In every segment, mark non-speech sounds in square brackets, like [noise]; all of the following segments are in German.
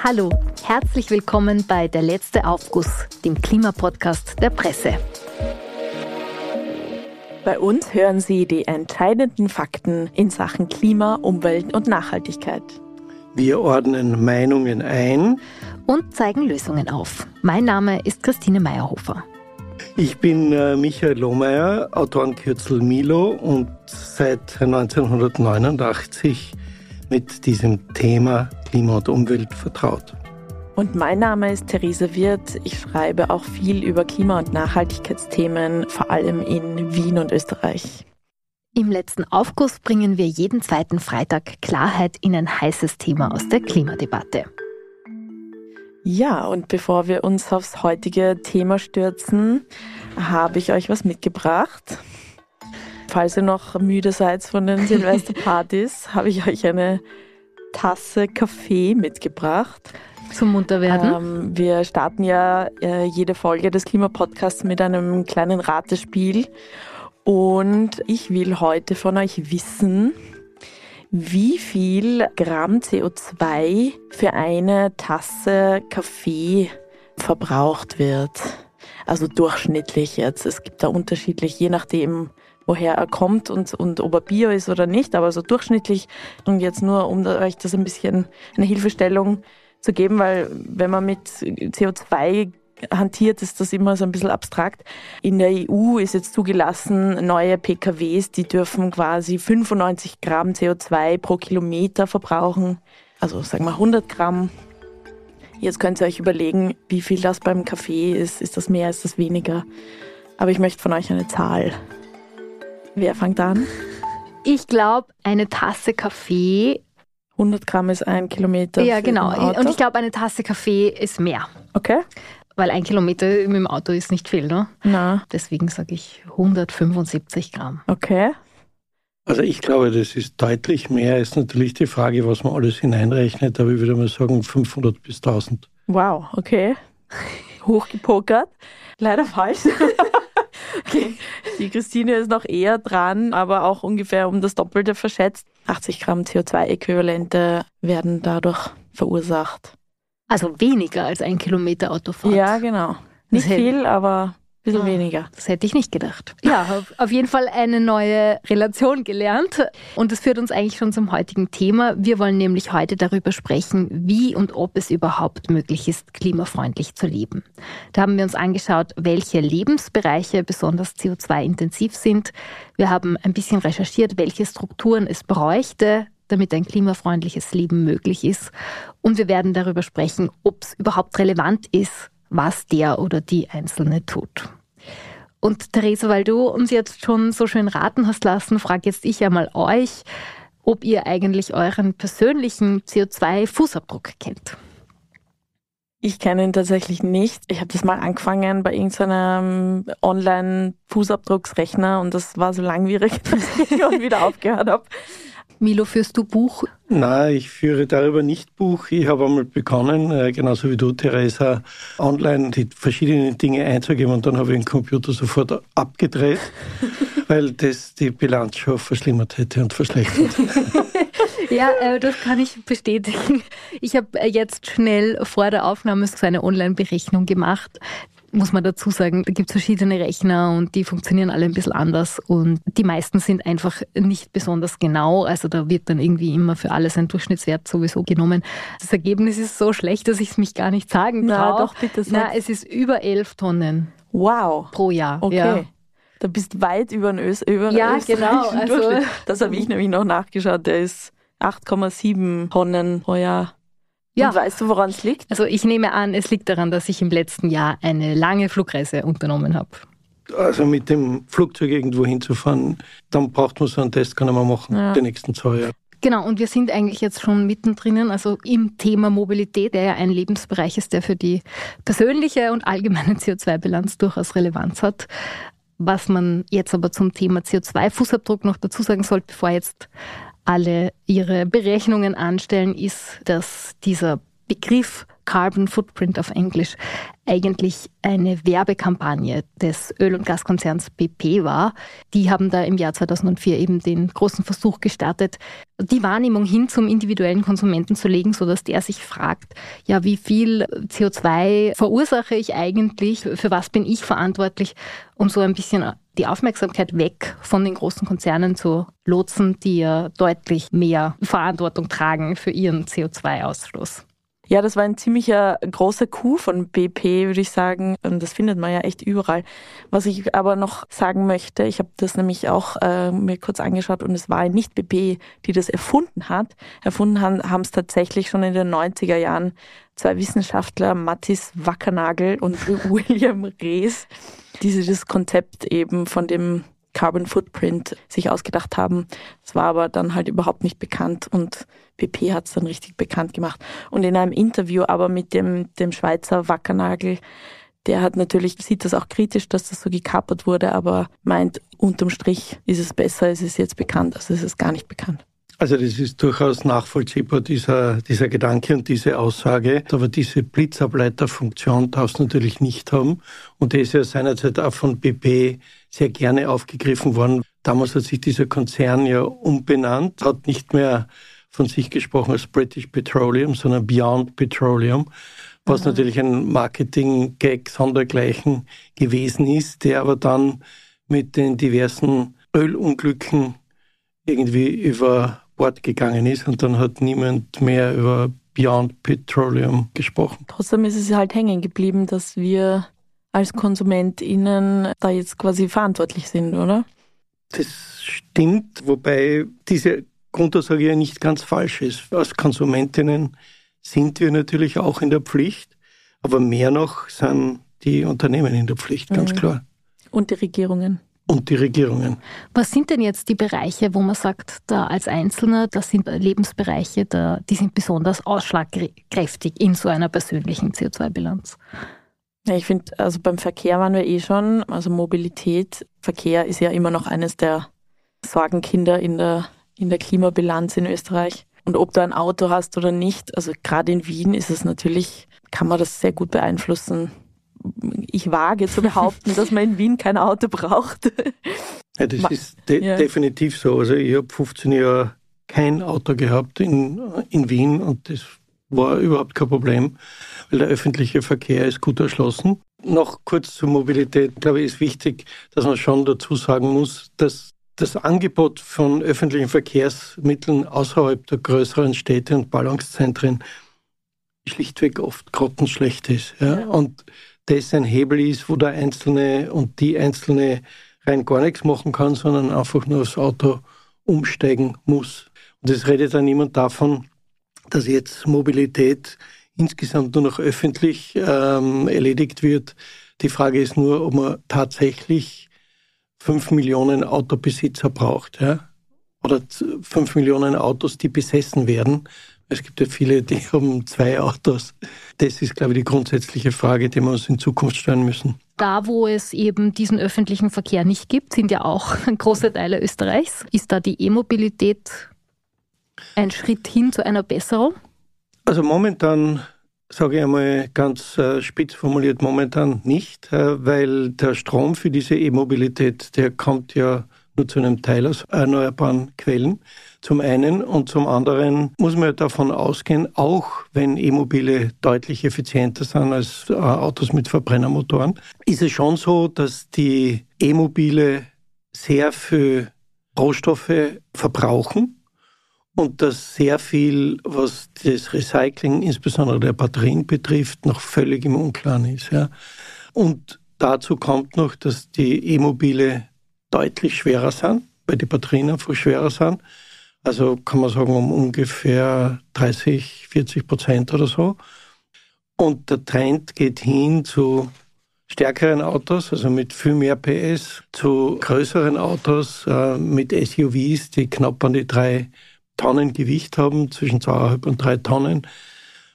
Hallo, herzlich willkommen bei Der letzte Aufguss, dem Klimapodcast der Presse. Bei uns hören Sie die entscheidenden Fakten in Sachen Klima, Umwelt und Nachhaltigkeit. Wir ordnen Meinungen ein und zeigen Lösungen auf. Mein Name ist Christine Meyerhofer. Ich bin äh, Michael Lohmeier, Autorenkürzel Milo und seit 1989 mit diesem Thema Klima und Umwelt vertraut. Und mein Name ist Therese Wirth. Ich schreibe auch viel über Klima- und Nachhaltigkeitsthemen, vor allem in Wien und Österreich. Im letzten Aufguss bringen wir jeden zweiten Freitag Klarheit in ein heißes Thema aus der Klimadebatte. Ja, und bevor wir uns aufs heutige Thema stürzen, habe ich euch was mitgebracht. Falls ihr noch müde seid von den Silvesterpartys, [laughs] habe ich euch eine Tasse Kaffee mitgebracht. Zum Munterwerden. Ähm, wir starten ja äh, jede Folge des Klimapodcasts mit einem kleinen Ratespiel. Und ich will heute von euch wissen, wie viel Gramm CO2 für eine Tasse Kaffee verbraucht wird. Also durchschnittlich jetzt. Es gibt da unterschiedlich, je nachdem, woher er kommt und, und ob er Bio ist oder nicht, aber so durchschnittlich. Und jetzt nur, um euch das ein bisschen eine Hilfestellung zu geben, weil wenn man mit CO2 hantiert, ist das immer so ein bisschen abstrakt. In der EU ist jetzt zugelassen, neue PKWs, die dürfen quasi 95 Gramm CO2 pro Kilometer verbrauchen. Also sagen wir 100 Gramm. Jetzt könnt ihr euch überlegen, wie viel das beim Kaffee ist. Ist das mehr, ist das weniger? Aber ich möchte von euch eine Zahl. Wer fängt an? Ich glaube, eine Tasse Kaffee 100 Gramm ist ein Kilometer. Ja, genau. Und ich glaube, eine Tasse Kaffee ist mehr. Okay. Weil ein Kilometer mit dem Auto ist nicht viel, ne? Na. Deswegen sage ich 175 Gramm. Okay. Also ich glaube, das ist deutlich mehr. Ist natürlich die Frage, was man alles hineinrechnet, aber ich würde mal sagen 500 bis 1000. Wow, okay. Hochgepokert. Leider falsch. Okay. Die Christine ist noch eher dran, aber auch ungefähr um das Doppelte verschätzt. 80 Gramm CO2-Äquivalente werden dadurch verursacht. Also weniger als ein Kilometer Autofahrt. Ja, genau. Nicht viel, aber bisschen ah, weniger. Das hätte ich nicht gedacht. Ja, [laughs] auf jeden Fall eine neue Relation gelernt. Und das führt uns eigentlich schon zum heutigen Thema. Wir wollen nämlich heute darüber sprechen, wie und ob es überhaupt möglich ist, klimafreundlich zu leben. Da haben wir uns angeschaut, welche Lebensbereiche besonders CO2-intensiv sind. Wir haben ein bisschen recherchiert, welche Strukturen es bräuchte, damit ein klimafreundliches Leben möglich ist. Und wir werden darüber sprechen, ob es überhaupt relevant ist, was der oder die Einzelne tut. Und Theresa, weil du uns jetzt schon so schön raten hast lassen, frage jetzt ich einmal euch, ob ihr eigentlich euren persönlichen CO2-Fußabdruck kennt. Ich kenne ihn tatsächlich nicht. Ich habe das mal angefangen bei irgendeinem Online-Fußabdrucksrechner und das war so langwierig, [laughs] dass ich wieder aufgehört habe. Milo, führst du Buch? Nein, ich führe darüber nicht Buch. Ich habe einmal begonnen, äh, genauso wie du, Theresa, online die verschiedenen Dinge einzugeben und dann habe ich den Computer sofort abgedreht, [laughs] weil das die Bilanz schon verschlimmert hätte und verschlechtert. [laughs] Ja, äh, das kann ich bestätigen. Ich habe äh, jetzt schnell vor der Aufnahme so eine Online-Berechnung gemacht muss man dazu sagen, da gibt es verschiedene Rechner und die funktionieren alle ein bisschen anders und die meisten sind einfach nicht besonders genau. Also da wird dann irgendwie immer für alles ein Durchschnittswert sowieso genommen. Das Ergebnis ist so schlecht, dass ich es mich gar nicht sagen kann. Na, doch, bitte sag. Na, es ist über elf Tonnen. Wow. Pro Jahr. Okay. Ja. Da bist weit über den, Ös über ja, genau. Also, das habe ich nämlich noch nachgeschaut. Der ist 8,7 Tonnen pro Jahr. Ja. Und weißt du, woran es liegt? Also ich nehme an, es liegt daran, dass ich im letzten Jahr eine lange Flugreise unternommen habe. Also mit dem Flugzeug irgendwo hinzufahren, dann braucht man so einen Test, kann man machen, ja. die nächsten zwei Jahre. Genau, und wir sind eigentlich jetzt schon mittendrin, also im Thema Mobilität, der ja ein Lebensbereich ist, der für die persönliche und allgemeine CO2-Bilanz durchaus Relevanz hat. Was man jetzt aber zum Thema CO2-Fußabdruck noch dazu sagen sollte, bevor jetzt alle ihre Berechnungen anstellen, ist, dass dieser Begriff Carbon Footprint auf Englisch eigentlich eine Werbekampagne des Öl- und Gaskonzerns BP war. Die haben da im Jahr 2004 eben den großen Versuch gestartet, die Wahrnehmung hin zum individuellen Konsumenten zu legen, sodass der sich fragt, ja, wie viel CO2 verursache ich eigentlich, für was bin ich verantwortlich, um so ein bisschen die Aufmerksamkeit weg von den großen Konzernen zu lotsen, die ja deutlich mehr Verantwortung tragen für ihren CO2-Ausstoß. Ja, das war ein ziemlicher großer Coup von BP, würde ich sagen. Und das findet man ja echt überall. Was ich aber noch sagen möchte, ich habe das nämlich auch äh, mir kurz angeschaut und es war nicht BP, die das erfunden hat. Erfunden haben es tatsächlich schon in den 90er Jahren zwei Wissenschaftler, Mathis Wackernagel und [laughs] William Rees, die das Konzept eben von dem Carbon Footprint sich ausgedacht haben. Es war aber dann halt überhaupt nicht bekannt und BP hat es dann richtig bekannt gemacht. Und in einem Interview aber mit dem, dem Schweizer Wackernagel, der hat natürlich, sieht das auch kritisch, dass das so gekapert wurde, aber meint, unterm Strich ist es besser, es ist jetzt bekannt, als es ist gar nicht bekannt. Also das ist durchaus nachvollziehbar, dieser, dieser Gedanke und diese Aussage. Aber diese Blitzableiterfunktion darfst du natürlich nicht haben. Und der ist ja seinerzeit auch von BP sehr gerne aufgegriffen worden. Damals hat sich dieser Konzern ja umbenannt, hat nicht mehr von sich gesprochen als British Petroleum, sondern Beyond Petroleum, was mhm. natürlich ein Marketing-Gag sondergleichen gewesen ist, der aber dann mit den diversen Ölunglücken irgendwie über Bord gegangen ist und dann hat niemand mehr über Beyond Petroleum gesprochen. Trotzdem ist es halt hängen geblieben, dass wir als KonsumentInnen da jetzt quasi verantwortlich sind, oder? Das stimmt, wobei diese Grundaussage ja nicht ganz falsch ist. Als Konsumentinnen sind wir natürlich auch in der Pflicht, aber mehr noch sind die Unternehmen in der Pflicht, ganz mhm. klar. Und die Regierungen. Und die Regierungen. Was sind denn jetzt die Bereiche, wo man sagt, da als Einzelner, das sind Lebensbereiche, da, die sind besonders ausschlagkräftig in so einer persönlichen CO2-Bilanz? Ja, ich finde, also beim Verkehr waren wir eh schon, also Mobilität, Verkehr ist ja immer noch eines der Sorgenkinder in der, in der Klimabilanz in Österreich. Und ob du ein Auto hast oder nicht, also gerade in Wien ist es natürlich, kann man das sehr gut beeinflussen. Ich wage zu behaupten, dass man in Wien kein Auto braucht. Ja, das ist de ja. definitiv so. Also ich habe 15 Jahre kein Auto gehabt in, in Wien und das war überhaupt kein Problem, weil der öffentliche Verkehr ist gut erschlossen. Noch kurz zur Mobilität, glaube ich, ist wichtig, dass man schon dazu sagen muss, dass das Angebot von öffentlichen Verkehrsmitteln außerhalb der größeren Städte und Ballungszentren schlichtweg oft grottenschlecht ist. Ja? ja. Und das ein Hebel ist, wo der Einzelne und die Einzelne rein gar nichts machen kann, sondern einfach nur aufs Auto umsteigen muss. Und es redet dann niemand davon, dass jetzt Mobilität insgesamt nur noch öffentlich ähm, erledigt wird. Die Frage ist nur, ob man tatsächlich fünf Millionen Autobesitzer braucht, ja? Oder fünf Millionen Autos, die besessen werden. Es gibt ja viele, die [laughs] haben zwei Autos. Das ist, glaube ich, die grundsätzliche Frage, die wir uns in Zukunft stellen müssen. Da, wo es eben diesen öffentlichen Verkehr nicht gibt, sind ja auch [laughs] große Teile Österreichs. Ist da die E-Mobilität ein Schritt hin zu einer Besserung? Also momentan sage ich einmal ganz äh, spitz formuliert, momentan nicht, äh, weil der Strom für diese E-Mobilität, der kommt ja nur zu einem Teil aus erneuerbaren Quellen. Zum einen und zum anderen muss man davon ausgehen, auch wenn E-Mobile deutlich effizienter sind als äh, Autos mit Verbrennermotoren, ist es schon so, dass die E-Mobile sehr viel Rohstoffe verbrauchen und dass sehr viel, was das Recycling, insbesondere der Batterien betrifft, noch völlig im Unklaren ist. Ja. Und dazu kommt noch, dass die E-Mobile deutlich schwerer sind, weil die Batterien einfach schwerer sind. Also kann man sagen, um ungefähr 30, 40 Prozent oder so. Und der Trend geht hin zu stärkeren Autos, also mit viel mehr PS, zu größeren Autos äh, mit SUVs, die knapp an die drei Tonnen Gewicht haben, zwischen zweieinhalb und drei Tonnen.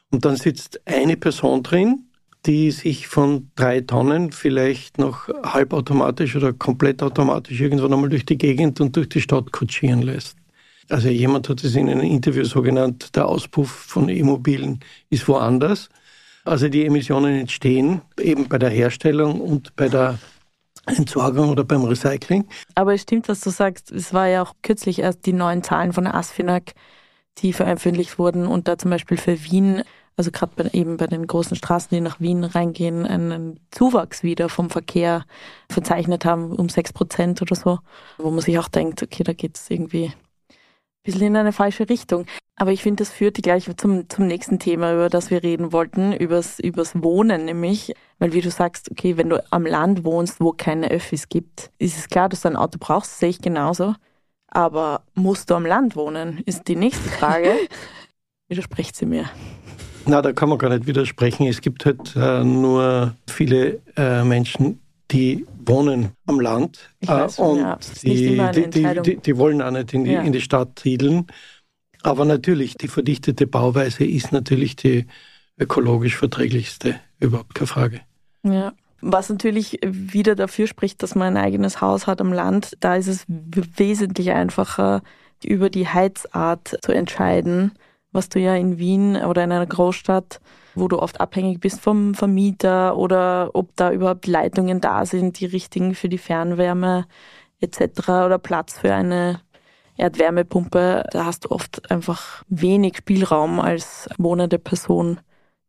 Und dann sitzt eine Person drin, die sich von drei Tonnen vielleicht noch halbautomatisch oder komplett automatisch irgendwann einmal durch die Gegend und durch die Stadt kutschieren lässt. Also jemand hat es in einem Interview so genannt, der Auspuff von E-Mobilen ist woanders. Also die Emissionen entstehen eben bei der Herstellung und bei der Entsorgung oder beim Recycling. Aber es stimmt, was du sagst. Es war ja auch kürzlich erst die neuen Zahlen von der ASFINAG, die veröffentlicht wurden und da zum Beispiel für Wien, also gerade eben bei den großen Straßen, die nach Wien reingehen, einen Zuwachs wieder vom Verkehr verzeichnet haben um sechs Prozent oder so, wo man sich auch denkt, okay, da geht es irgendwie ein bisschen in eine falsche Richtung. Aber ich finde, das führt gleich zum, zum nächsten Thema, über das wir reden wollten, übers, übers Wohnen nämlich. Weil wie du sagst, okay, wenn du am Land wohnst, wo keine Öffis gibt, ist es klar, dass du ein Auto brauchst, sehe ich genauso. Aber musst du am Land wohnen, ist die nächste Frage. [laughs] Widerspricht sie mir. Na, da kann man gar nicht widersprechen. Es gibt halt äh, nur viele äh, Menschen, die wohnen am Land weiß schon, und ja, die, die, die, die, wollen auch nicht in die, Ja. in die Stadt siedeln. Aber natürlich, die verdichtete Bauweise ist natürlich die ökologisch verträglichste, überhaupt keine Frage. Ja. Was natürlich wieder dafür spricht, dass man ein eigenes Haus hat am Land, da ist es wesentlich einfacher, über die Heizart zu entscheiden, was du ja in Wien oder in einer Großstadt, wo du oft abhängig bist vom Vermieter oder ob da überhaupt Leitungen da sind, die richtigen für die Fernwärme etc. oder Platz für eine Erdwärmepumpe, da hast du oft einfach wenig Spielraum als wohnende Person,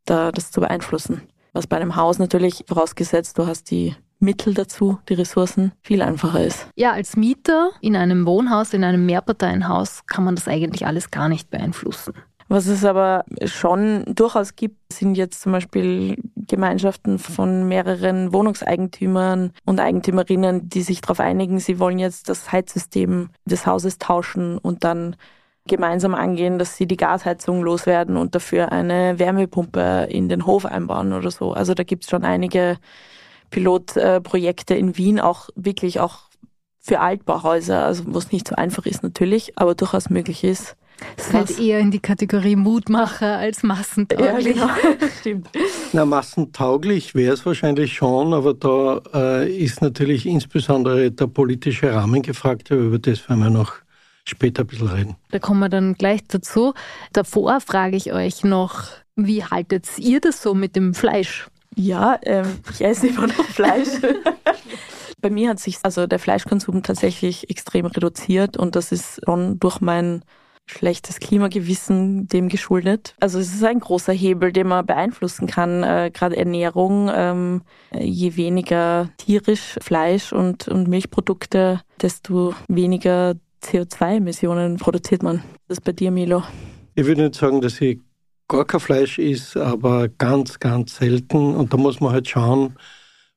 da das zu beeinflussen. Was bei einem Haus natürlich, vorausgesetzt du hast die Mittel dazu, die Ressourcen, viel einfacher ist. Ja, als Mieter in einem Wohnhaus, in einem Mehrparteienhaus kann man das eigentlich alles gar nicht beeinflussen. Was es aber schon durchaus gibt, sind jetzt zum Beispiel Gemeinschaften von mehreren Wohnungseigentümern und Eigentümerinnen, die sich darauf einigen, sie wollen jetzt das Heizsystem des Hauses tauschen und dann gemeinsam angehen, dass sie die Gasheizung loswerden und dafür eine Wärmepumpe in den Hof einbauen oder so. Also da gibt es schon einige Pilotprojekte in Wien, auch wirklich auch für Altbauhäuser, also wo es nicht so einfach ist natürlich, aber durchaus möglich ist. Es fällt eher in die Kategorie Mutmacher als massentauglich. genau. [laughs] Stimmt. Na, massentauglich wäre es wahrscheinlich schon, aber da äh, ist natürlich insbesondere der politische Rahmen gefragt, aber über das werden wir noch später ein bisschen reden. Da kommen wir dann gleich dazu. Davor frage ich euch noch, wie haltet ihr das so mit dem Fleisch? Ja, ähm, ich esse immer noch Fleisch. [laughs] Bei mir hat sich also der Fleischkonsum tatsächlich extrem reduziert und das ist schon durch mein schlechtes Klimagewissen dem geschuldet. Also es ist ein großer Hebel, den man beeinflussen kann, äh, gerade Ernährung. Ähm, je weniger tierisch Fleisch und, und Milchprodukte, desto weniger CO2-Emissionen produziert man. Das ist bei dir, Milo. Ich würde nicht sagen, dass ich gar kein Fleisch ist, aber ganz, ganz selten. Und da muss man halt schauen,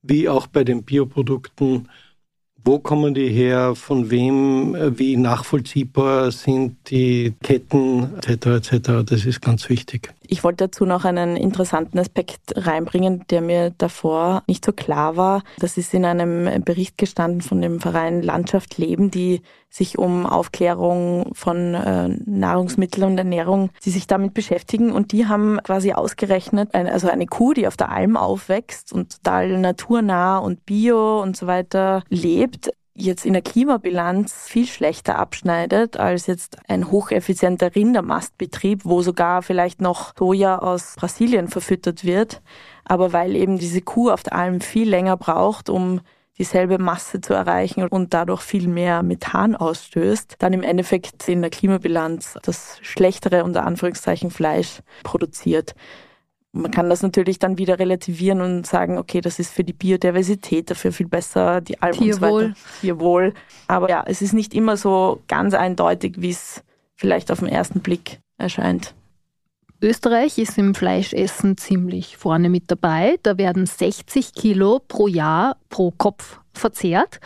wie auch bei den Bioprodukten, wo kommen die her, von wem, äh, wie nachvollziehbar sind die Ketten etc. etc. Das ist ganz wichtig. Ich wollte dazu noch einen interessanten Aspekt reinbringen, der mir davor nicht so klar war. Das ist in einem Bericht gestanden von dem Verein Landschaft Leben, die sich um Aufklärung von äh, Nahrungsmitteln und Ernährung, die sich damit beschäftigen. Und die haben quasi ausgerechnet, also eine Kuh, die auf der Alm aufwächst und total naturnah und bio und so weiter lebt, jetzt in der Klimabilanz viel schlechter abschneidet als jetzt ein hocheffizienter Rindermastbetrieb, wo sogar vielleicht noch Soja aus Brasilien verfüttert wird. Aber weil eben diese Kuh auf der Alm viel länger braucht, um dieselbe Masse zu erreichen und dadurch viel mehr Methan ausstößt, dann im Endeffekt in der Klimabilanz das schlechtere unter Anführungszeichen Fleisch produziert. Man kann das natürlich dann wieder relativieren und sagen, okay, das ist für die Biodiversität dafür viel besser, die Alm und so Tierwohl. weiter. Tierwohl. Aber ja, es ist nicht immer so ganz eindeutig, wie es vielleicht auf den ersten Blick erscheint. Österreich ist im Fleischessen ziemlich vorne mit dabei. Da werden 60 Kilo pro Jahr pro Kopf verzehrt.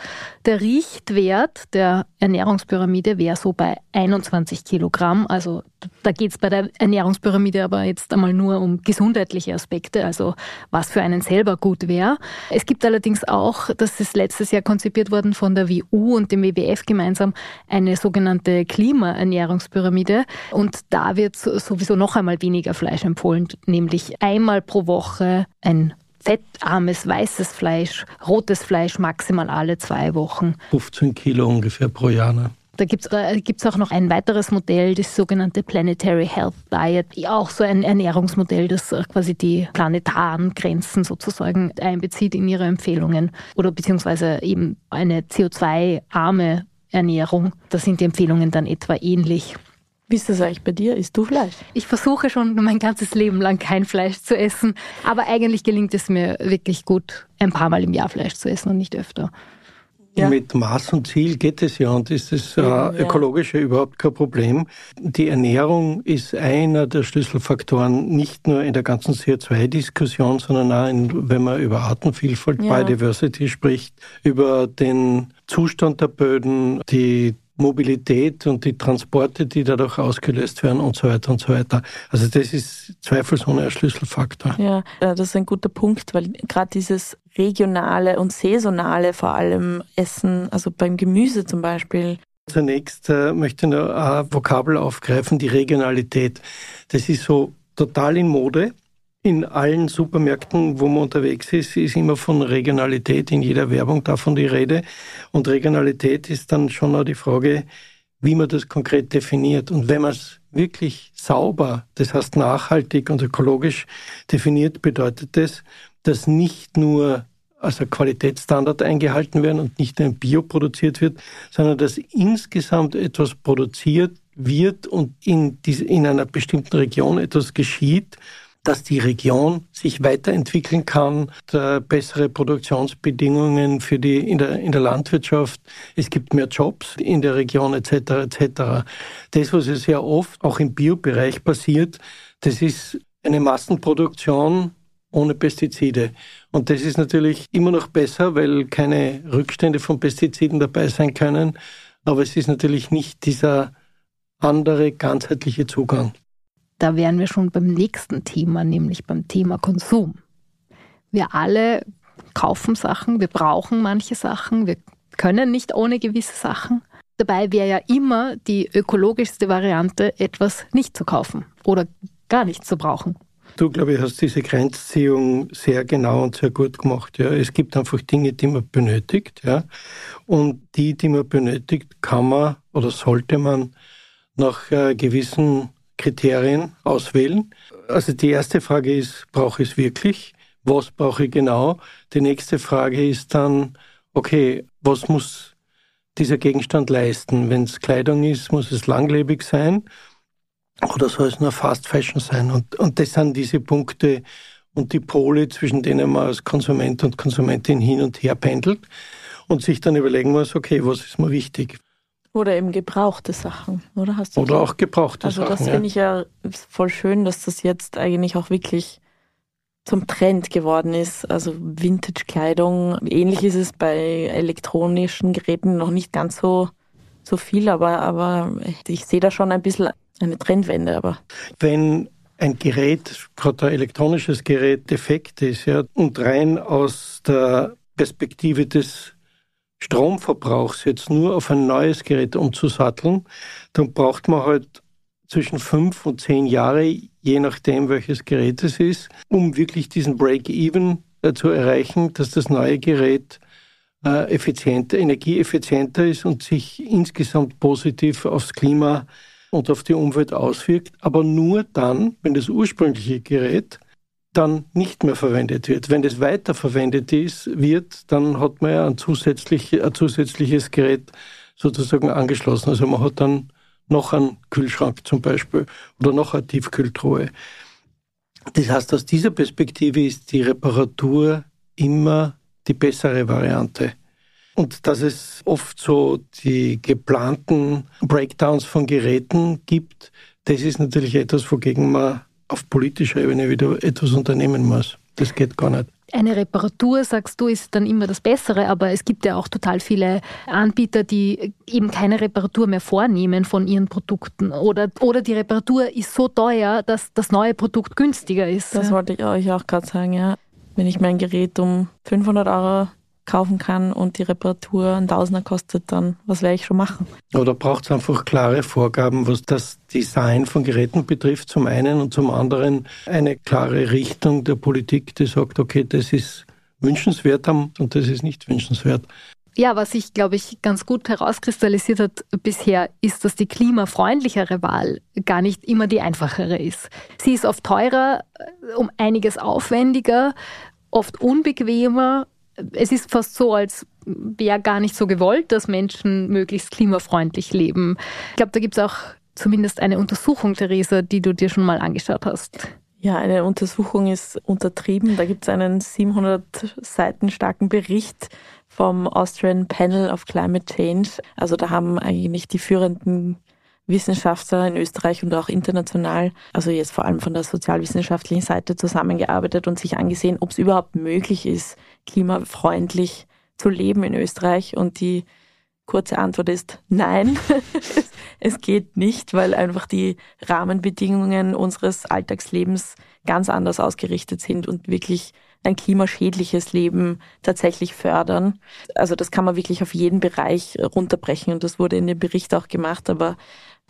Der Richtwert der Ernährungspyramide wäre so bei 21 Kilogramm. Also da geht es bei der Ernährungspyramide aber jetzt einmal nur um gesundheitliche Aspekte, also was für einen selber gut wäre. Es gibt allerdings auch, das ist letztes Jahr konzipiert worden von der WU und dem WWF gemeinsam, eine sogenannte Klimaernährungspyramide. Und da wird so- sowieso noch einmal weniger Fleisch empfohlen, nämlich einmal pro Woche ein fettarmes weißes Fleisch, rotes Fleisch maximal alle zwei Wochen. 15 Kilo ungefähr pro Jahr. Ne? Da gibt es gibt's auch noch ein weiteres Modell, das sogenannte Planetary Health Diet, auch so ein Ernährungsmodell, das quasi die planetaren Grenzen sozusagen einbezieht in ihre Empfehlungen oder beziehungsweise eben eine CO2-arme Ernährung. Da sind die Empfehlungen dann etwa ähnlich. Wie ist das eigentlich bei dir? Isst du Fleisch? Ich versuche schon mein ganzes Leben lang kein Fleisch zu essen, aber eigentlich gelingt es mir wirklich gut, ein paar Mal im Jahr Fleisch zu essen und nicht öfter. Ja. Mit Maß und Ziel geht es ja und ist das äh, ökologische ja. überhaupt kein Problem. Die Ernährung ist einer der Schlüsselfaktoren, nicht nur in der ganzen CO2-Diskussion, sondern auch, in, wenn man über Artenvielfalt, ja. Biodiversity spricht, über den Zustand der Böden, die Mobilität und die Transporte, die dadurch ausgelöst werden und so weiter und so weiter. Also das ist zweifelsohne ein Schlüsselfaktor. Ja, äh, das ist ein guter Punkt, weil gerade dieses regionale und saisonale vor allem Essen, also beim Gemüse zum Beispiel, Zunächst äh, möchte ich noch ein Vokabel aufgreifen, die Regionalität. Das ist so total in Mode in allen Supermärkten, wo man unterwegs ist, ist immer von Regionalität in jeder Werbung davon die Rede. Und Regionalität ist dann schon auch die Frage, wie man das konkret definiert. Und wenn man es wirklich sauber, das heißt nachhaltig und ökologisch definiert, bedeutet das, dass nicht nur also Qualitätsstandard eingehalten werden und nicht nur ein Bio produziert wird, sondern dass insgesamt etwas produziert wird und in, diese, in einer bestimmten Region etwas geschieht, dass die Region sich weiterentwickeln kann, bessere Produktionsbedingungen für die in der, in der Landwirtschaft, es gibt mehr Jobs in der Region etc. etc. Das, was ja sehr oft auch im Biobereich passiert, das ist eine Massenproduktion ohne Pestizide. Und das ist natürlich immer noch besser, weil keine Rückstände von Pestiziden dabei sein können. Aber es ist natürlich nicht dieser andere ganzheitliche Zugang da wären wir schon beim nächsten Thema, nämlich beim Thema Konsum. Wir alle kaufen Sachen, wir brauchen manche Sachen, wir können nicht ohne gewisse Sachen. Dabei wäre ja immer die ökologischste Variante, etwas nicht zu kaufen oder gar nicht zu brauchen. Du, glaube ich, hast diese Grenzziehung sehr genau und sehr gut gemacht. Ja. Es gibt einfach Dinge, die man benötigt. Ja. Und die, die man benötigt, kann man oder sollte man nach äh, gewissen Kriterien auswählen. Also die erste Frage ist, brauche ich es wirklich? Was brauche ich genau? Die nächste Frage ist dann, okay, was muss dieser Gegenstand leisten? Wenn es Kleidung ist, muss es langlebig sein oder soll es nur Fast Fashion sein? Und, und das sind diese Punkte und die Pole, zwischen denen man als Konsument und Konsumentin hin und her pendelt und sich dann überlegen muss, okay, was ist mir wichtig? Oder eben gebrauchte Sachen, oder? Hast du oder auch gebrauchte also Sachen. Also das finde ich ja voll schön, dass das jetzt eigentlich auch wirklich zum Trend geworden ist. Also Vintage-Kleidung. Ähnlich ist es bei elektronischen Geräten noch nicht ganz so, so viel, aber, aber ich sehe da schon ein bisschen eine Trendwende. Aber. Wenn ein Gerät, gerade ein elektronisches Gerät, defekt ist ja, und rein aus der Perspektive des Stromverbrauchs jetzt nur auf ein neues Gerät umzusatteln, dann braucht man halt zwischen fünf und zehn Jahre, je nachdem welches Gerät es ist, um wirklich diesen Break-Even äh, zu erreichen, dass das neue Gerät äh, effizienter, energieeffizienter ist und sich insgesamt positiv aufs Klima und auf die Umwelt auswirkt, aber nur dann, wenn das ursprüngliche Gerät dann nicht mehr verwendet wird. Wenn das weiterverwendet ist, wird, dann hat man ja ein, zusätzlich, ein zusätzliches Gerät sozusagen angeschlossen. Also man hat dann noch einen Kühlschrank zum Beispiel oder noch eine Tiefkühltruhe. Das heißt, aus dieser Perspektive ist die Reparatur immer die bessere Variante. Und dass es oft so die geplanten Breakdowns von Geräten gibt, das ist natürlich etwas, wogegen man auf politischer Ebene wieder etwas unternehmen muss. Das geht gar nicht. Eine Reparatur, sagst du, ist dann immer das Bessere, aber es gibt ja auch total viele Anbieter, die eben keine Reparatur mehr vornehmen von ihren Produkten. Oder, oder die Reparatur ist so teuer, dass das neue Produkt günstiger ist. Das wollte ich euch auch gerade sagen, ja. Wenn ich mein Gerät um 500 Euro kaufen kann und die Reparatur ein Tausender kostet, dann was werde ich schon machen? Oder braucht es einfach klare Vorgaben, was das Design von Geräten betrifft, zum einen und zum anderen eine klare Richtung der Politik, die sagt, okay, das ist wünschenswert und das ist nicht wünschenswert. Ja, was sich, glaube ich, ganz gut herauskristallisiert hat bisher, ist, dass die klimafreundlichere Wahl gar nicht immer die einfachere ist. Sie ist oft teurer, äh, um einiges aufwendiger, oft unbequemer. Es ist fast so, als wäre gar nicht so gewollt, dass Menschen möglichst klimafreundlich leben. Ich glaube, da gibt es auch zumindest eine Untersuchung, Theresa, die du dir schon mal angeschaut hast. Ja, eine Untersuchung ist untertrieben. Da gibt es einen 700 Seiten starken Bericht vom Austrian Panel of Climate Change. Also da haben eigentlich die führenden Wissenschaftler in Österreich und auch international, also jetzt vor allem von der sozialwissenschaftlichen Seite zusammengearbeitet und sich angesehen, ob es überhaupt möglich ist, klimafreundlich zu leben in Österreich. Und die kurze Antwort ist nein. [laughs] es geht nicht, weil einfach die Rahmenbedingungen unseres Alltagslebens ganz anders ausgerichtet sind und wirklich ein klimaschädliches Leben tatsächlich fördern. Also das kann man wirklich auf jeden Bereich runterbrechen und das wurde in dem Bericht auch gemacht, aber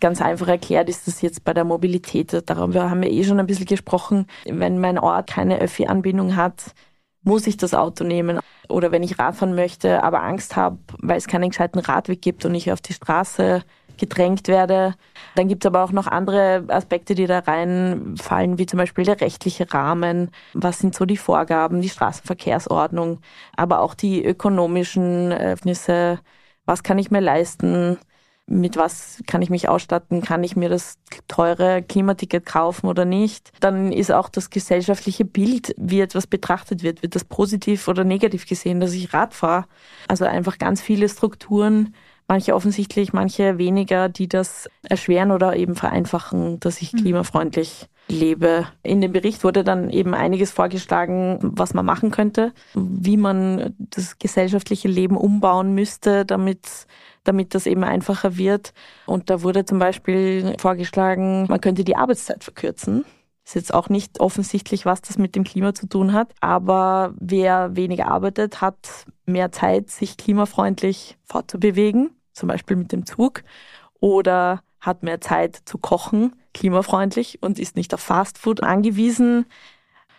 ganz einfach erklärt ist das jetzt bei der Mobilität. Darüber haben wir eh schon ein bisschen gesprochen. Wenn mein Ort keine Öffi-Anbindung hat, muss ich das Auto nehmen. Oder wenn ich Radfahren möchte, aber Angst habe, weil es keinen gescheiten Radweg gibt und ich auf die Straße gedrängt werde. Dann gibt es aber auch noch andere Aspekte, die da reinfallen, wie zum Beispiel der rechtliche Rahmen. Was sind so die Vorgaben, die Straßenverkehrsordnung, aber auch die ökonomischen Ergebnisse. Was kann ich mir leisten? mit was kann ich mich ausstatten, kann ich mir das teure Klimaticket kaufen oder nicht. Dann ist auch das gesellschaftliche Bild, wie etwas betrachtet wird, wird das positiv oder negativ gesehen, dass ich Rad fahre. Also einfach ganz viele Strukturen, manche offensichtlich, manche weniger, die das erschweren oder eben vereinfachen, dass ich mhm. klimafreundlich lebe. In dem Bericht wurde dann eben einiges vorgeschlagen, was man machen könnte, wie man das gesellschaftliche Leben umbauen müsste, damit damit das eben einfacher wird. Und da wurde zum Beispiel vorgeschlagen, man könnte die Arbeitszeit verkürzen. Ist jetzt auch nicht offensichtlich, was das mit dem Klima zu tun hat. Aber wer weniger arbeitet, hat mehr Zeit, sich klimafreundlich fortzubewegen, zum Beispiel mit dem Zug. Oder hat mehr Zeit zu kochen, klimafreundlich und ist nicht auf Fastfood angewiesen.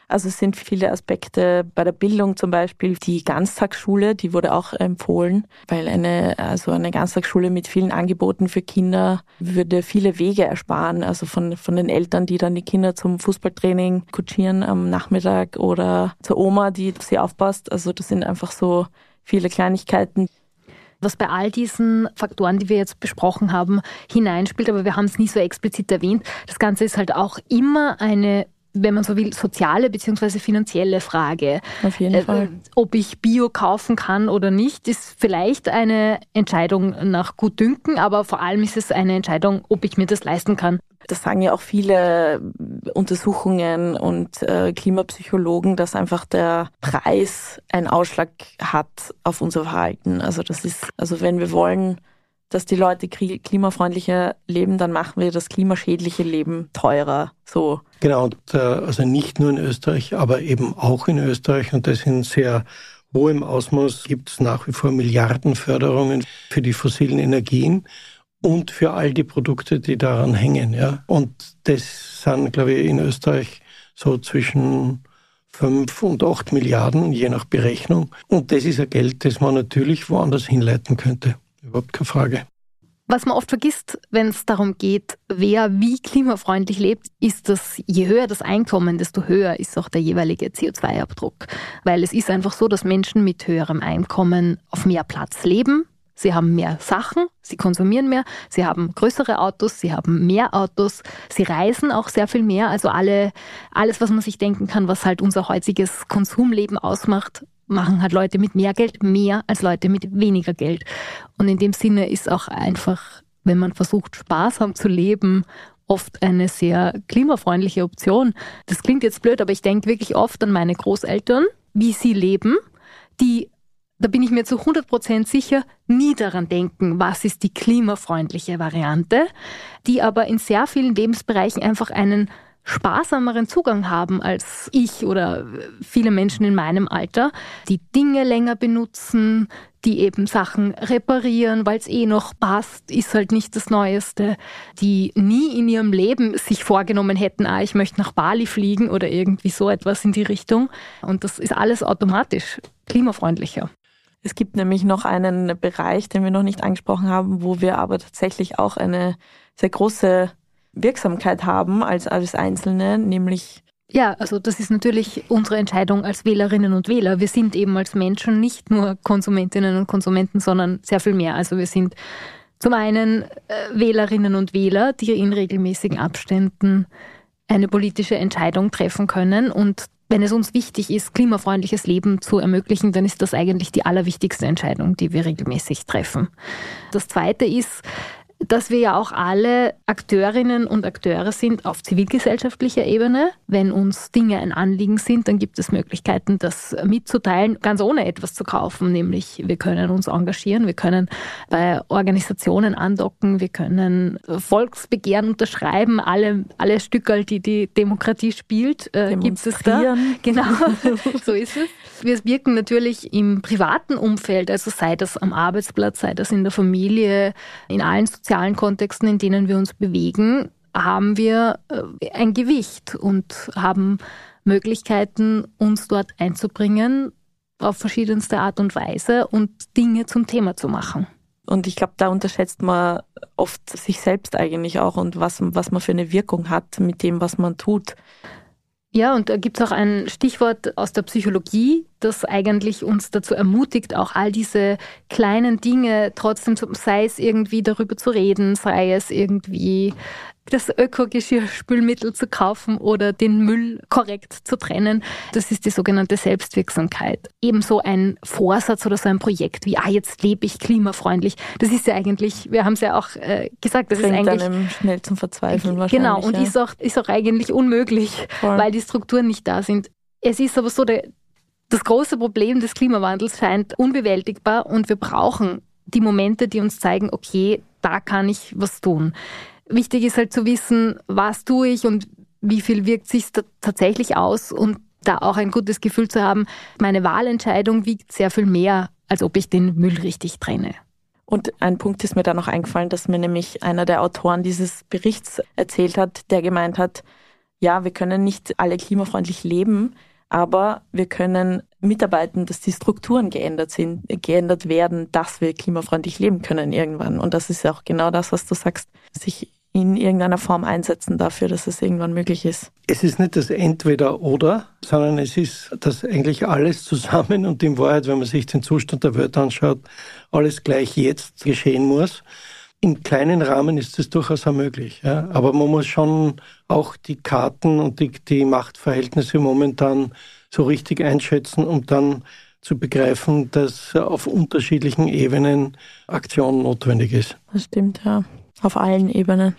Also es sind viele Aspekte bei der Bildung zum Beispiel. Die Ganztagsschule, die wurde auch empfohlen, weil eine, also eine Ganztagsschule mit vielen Angeboten für Kinder würde viele Wege ersparen. Also von, von den Eltern, die dann die Kinder zum Fußballtraining kutschieren am Nachmittag oder zur Oma, die sie aufpasst. Also das sind einfach so viele Kleinigkeiten was bei all diesen Faktoren, die wir jetzt besprochen haben, hineinspielt, aber wir haben es nie so explizit erwähnt. Das Ganze ist halt auch immer eine wenn man so will, soziale bzw. finanzielle Frage. Auf jeden äh, Fall. Ob ich Bio kaufen kann oder nicht, ist vielleicht eine Entscheidung nach Gutdünken, aber vor allem ist es eine Entscheidung, ob ich mir das leisten kann. Das sagen ja auch viele Untersuchungen und äh, Klimapsychologen, dass einfach der Preis einen Ausschlag hat auf unser Verhalten. Also das ist, also wenn wir wollen, dass die Leute klimafreundlicher leben, dann machen wir das klimaschädliche Leben teurer. So. Genau, und, äh, also nicht nur in Österreich, aber eben auch in Österreich und das in sehr hohem Ausmaß gibt es nach wie vor Milliardenförderungen für die fossilen Energien und für all die Produkte, die daran hängen. Ja. Und das sind, glaube ich, in Österreich so zwischen fünf und acht Milliarden, je nach Berechnung. Und das ist ein Geld, das man natürlich woanders hinleiten könnte. Überhaupt keine Frage. Was man oft vergisst, wenn es darum geht, wer wie klimafreundlich lebt, ist, dass je höher das Einkommen, desto höher ist auch der jeweilige CO2-Abdruck. Weil es ist einfach so, dass Menschen mit höherem Einkommen auf mehr Platz leben. Sie haben mehr Sachen, sie konsumieren mehr, sie haben größere Autos, sie haben mehr Autos, sie reisen auch sehr viel mehr. Also alle, alles, was man sich denken kann, was halt unser heutiges Konsumleben ausmacht, machen halt Leute mit mehr Geld mehr als Leute mit weniger Geld. Und in dem Sinne ist auch einfach, wenn man versucht, sparsam zu leben, oft eine sehr klimafreundliche Option. Das klingt jetzt blöd, aber ich denke wirklich oft an meine Großeltern, wie sie leben, die, da bin ich mir zu 100 Prozent sicher, nie daran denken, was ist die klimafreundliche Variante, die aber in sehr vielen Lebensbereichen einfach einen sparsameren Zugang haben als ich oder viele Menschen in meinem Alter, die Dinge länger benutzen, die eben Sachen reparieren, weil es eh noch passt, ist halt nicht das Neueste, die nie in ihrem Leben sich vorgenommen hätten, ah, ich möchte nach Bali fliegen oder irgendwie so etwas in die Richtung. Und das ist alles automatisch klimafreundlicher. Es gibt nämlich noch einen Bereich, den wir noch nicht angesprochen haben, wo wir aber tatsächlich auch eine sehr große Wirksamkeit haben als, als Einzelne, nämlich ja, also das ist natürlich unsere Entscheidung als Wählerinnen und Wähler. Wir sind eben als Menschen nicht nur Konsumentinnen und Konsumenten, sondern sehr viel mehr. Also wir sind zum einen äh, Wählerinnen und Wähler, die in regelmäßigen Abständen eine politische Entscheidung treffen können. Und wenn es uns wichtig ist, klimafreundliches Leben zu ermöglichen, dann ist das eigentlich die allerwichtigste Entscheidung, die wir regelmäßig treffen. Das Zweite ist, dass wir ja auch alle Akteurinnen und Akteure sind auf zivilgesellschaftlicher Ebene. Wenn uns Dinge ein Anliegen sind, dann gibt es Möglichkeiten, das mitzuteilen, ganz ohne etwas zu kaufen. Nämlich wir können uns engagieren, wir können bei Organisationen andocken, wir können Volksbegehren unterschreiben, alle, alle Stücke, die die Demokratie spielt, äh, gibt es da. [laughs] Genau, so ist es. Wir wirken natürlich im privaten Umfeld, also sei das am Arbeitsplatz, sei das in der Familie, in allen sozialen sozialen Kontexten, in denen wir uns bewegen, haben wir äh, ein Gewicht und haben Möglichkeiten, uns dort einzubringen auf verschiedenste Art und Weise und Dinge zum Thema zu machen. Und ich glaube, da unterschätzt man oft sich selbst eigentlich auch und was, was man für eine Wirkung hat mit dem, was man tut. Ja, und da gibt es auch ein Stichwort aus der Psychologie, das eigentlich uns dazu ermutigt, auch all diese kleinen Dinge trotzdem, sei es irgendwie darüber zu reden, sei es irgendwie das Ökogeschirrspülmittel zu kaufen oder den Müll korrekt zu trennen. Das ist die sogenannte Selbstwirksamkeit. Ebenso ein Vorsatz oder so ein Projekt wie, ah, jetzt lebe ich klimafreundlich. Das ist ja eigentlich, wir haben es ja auch äh, gesagt, das Bringt ist eigentlich... einem schnell zum Verzweifeln wahrscheinlich. Genau, und ja. ist, auch, ist auch eigentlich unmöglich, Voll. weil die Strukturen nicht da sind. Es ist aber so, der, das große Problem des Klimawandels scheint unbewältigbar und wir brauchen die Momente, die uns zeigen, okay, da kann ich was tun. Wichtig ist halt zu wissen, was tue ich und wie viel wirkt sich tatsächlich aus und da auch ein gutes Gefühl zu haben, meine Wahlentscheidung wiegt sehr viel mehr, als ob ich den Müll richtig trenne. Und ein Punkt ist mir da noch eingefallen, dass mir nämlich einer der Autoren dieses Berichts erzählt hat, der gemeint hat, ja, wir können nicht alle klimafreundlich leben, aber wir können mitarbeiten, dass die Strukturen geändert sind, geändert werden, dass wir klimafreundlich leben können irgendwann. Und das ist ja auch genau das, was du sagst, sich in irgendeiner Form einsetzen dafür, dass es irgendwann möglich ist. Es ist nicht das Entweder-Oder, sondern es ist das eigentlich alles zusammen und in Wahrheit, wenn man sich den Zustand der Welt anschaut, alles gleich jetzt geschehen muss. Im kleinen Rahmen ist es durchaus auch möglich. Ja? Aber man muss schon auch die Karten und die, die Machtverhältnisse momentan so richtig einschätzen, um dann zu begreifen, dass auf unterschiedlichen Ebenen Aktion notwendig ist. Das stimmt, ja. Auf allen Ebenen.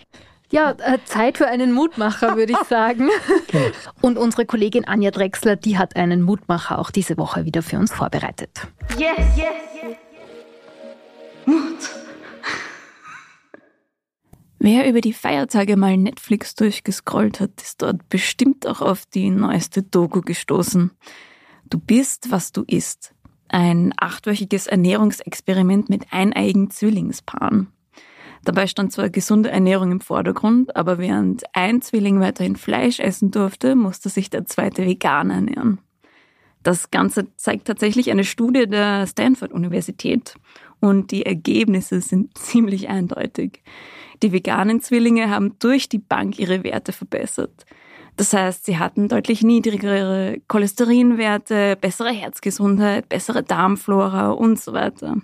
Ja, äh, Zeit für einen Mutmacher, würde ich [laughs] sagen. Und unsere Kollegin Anja Drexler, die hat einen Mutmacher auch diese Woche wieder für uns vorbereitet. Yes, yes, yes. Mut. Wer über die Feiertage mal Netflix durchgescrollt hat, ist dort bestimmt auch auf die neueste Doku gestoßen. Du bist, was du isst. Ein achtwöchiges Ernährungsexperiment mit eineigen Zwillingspaaren. Dabei stand zwar gesunde Ernährung im Vordergrund, aber während ein Zwilling weiterhin Fleisch essen durfte, musste sich der zweite vegan ernähren. Das Ganze zeigt tatsächlich eine Studie der Stanford-Universität und die Ergebnisse sind [laughs] ziemlich eindeutig. Die veganen Zwillinge haben durch die Bank ihre Werte verbessert. Das heißt, sie hatten deutlich niedrigere Cholesterinwerte, bessere Herzgesundheit, bessere Darmflora und so weiter.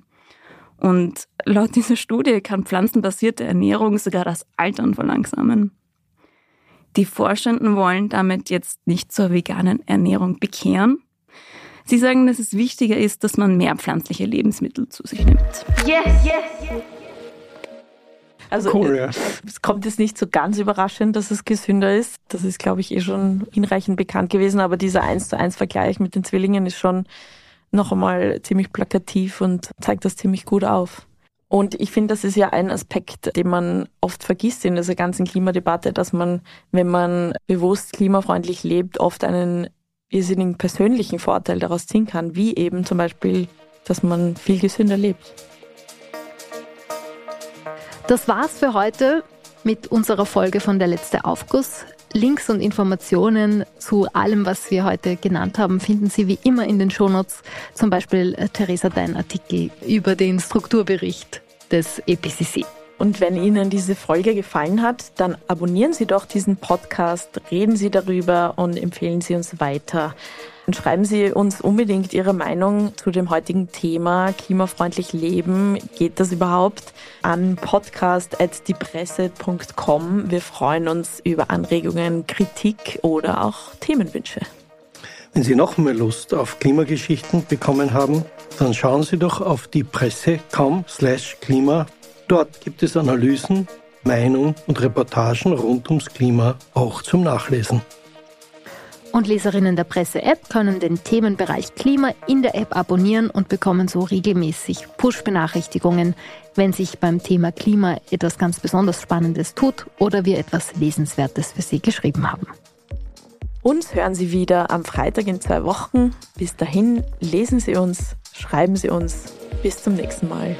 Und laut dieser Studie kann pflanzenbasierte Ernährung sogar das Altern verlangsamen. Die Forschenden wollen damit jetzt nicht zur veganen Ernährung bekehren. Sie sagen, dass es wichtiger ist, dass man mehr pflanzliche Lebensmittel zu sich nimmt. Yes, yes, Also cool, ja. es kommt jetzt nicht so ganz überraschend, dass es gesünder ist. Das ist, glaube ich, eh schon hinreichend bekannt gewesen. Aber dieser 1 zu 1 Vergleich mit den Zwillingen ist schon noch einmal ziemlich plakativ und zeigt das ziemlich gut auf. Und ich finde, das ist ja ein Aspekt, den man oft vergisst in dieser ganzen Klimadebatte, dass man, wenn man bewusst klimafreundlich lebt, oft einen irrsinnigen persönlichen Vorteil daraus ziehen kann, wie eben zum Beispiel, dass man viel gesünder lebt. Das war's für heute mit unserer Folge von Der letzte Aufguss. Links und Informationen zu allem, was wir heute genannt haben, finden Sie wie immer in den Shownotes. Zum Beispiel, äh, Theresa, dein Artikel über den Strukturbericht des EPCC. Und wenn Ihnen diese Folge gefallen hat, dann abonnieren Sie doch diesen Podcast, reden Sie darüber und empfehlen Sie uns weiter. Schreiben Sie uns unbedingt Ihre Meinung zu dem heutigen Thema klimafreundlich leben. Geht das überhaupt? An podcast.diepresse.com. Wir freuen uns über Anregungen, Kritik oder auch Themenwünsche. Wenn Sie noch mehr Lust auf Klimageschichten bekommen haben, dann schauen Sie doch auf die Presse.com slash Klima Dort gibt es Analysen, Meinungen und Reportagen rund ums Klima auch zum Nachlesen. Und Leserinnen der Presse-App können den Themenbereich Klima in der App abonnieren und bekommen so regelmäßig Push-Benachrichtigungen, wenn sich beim Thema Klima etwas ganz besonders Spannendes tut oder wir etwas Lesenswertes für Sie geschrieben haben. Uns hören Sie wieder am Freitag in zwei Wochen. Bis dahin lesen Sie uns, schreiben Sie uns. Bis zum nächsten Mal.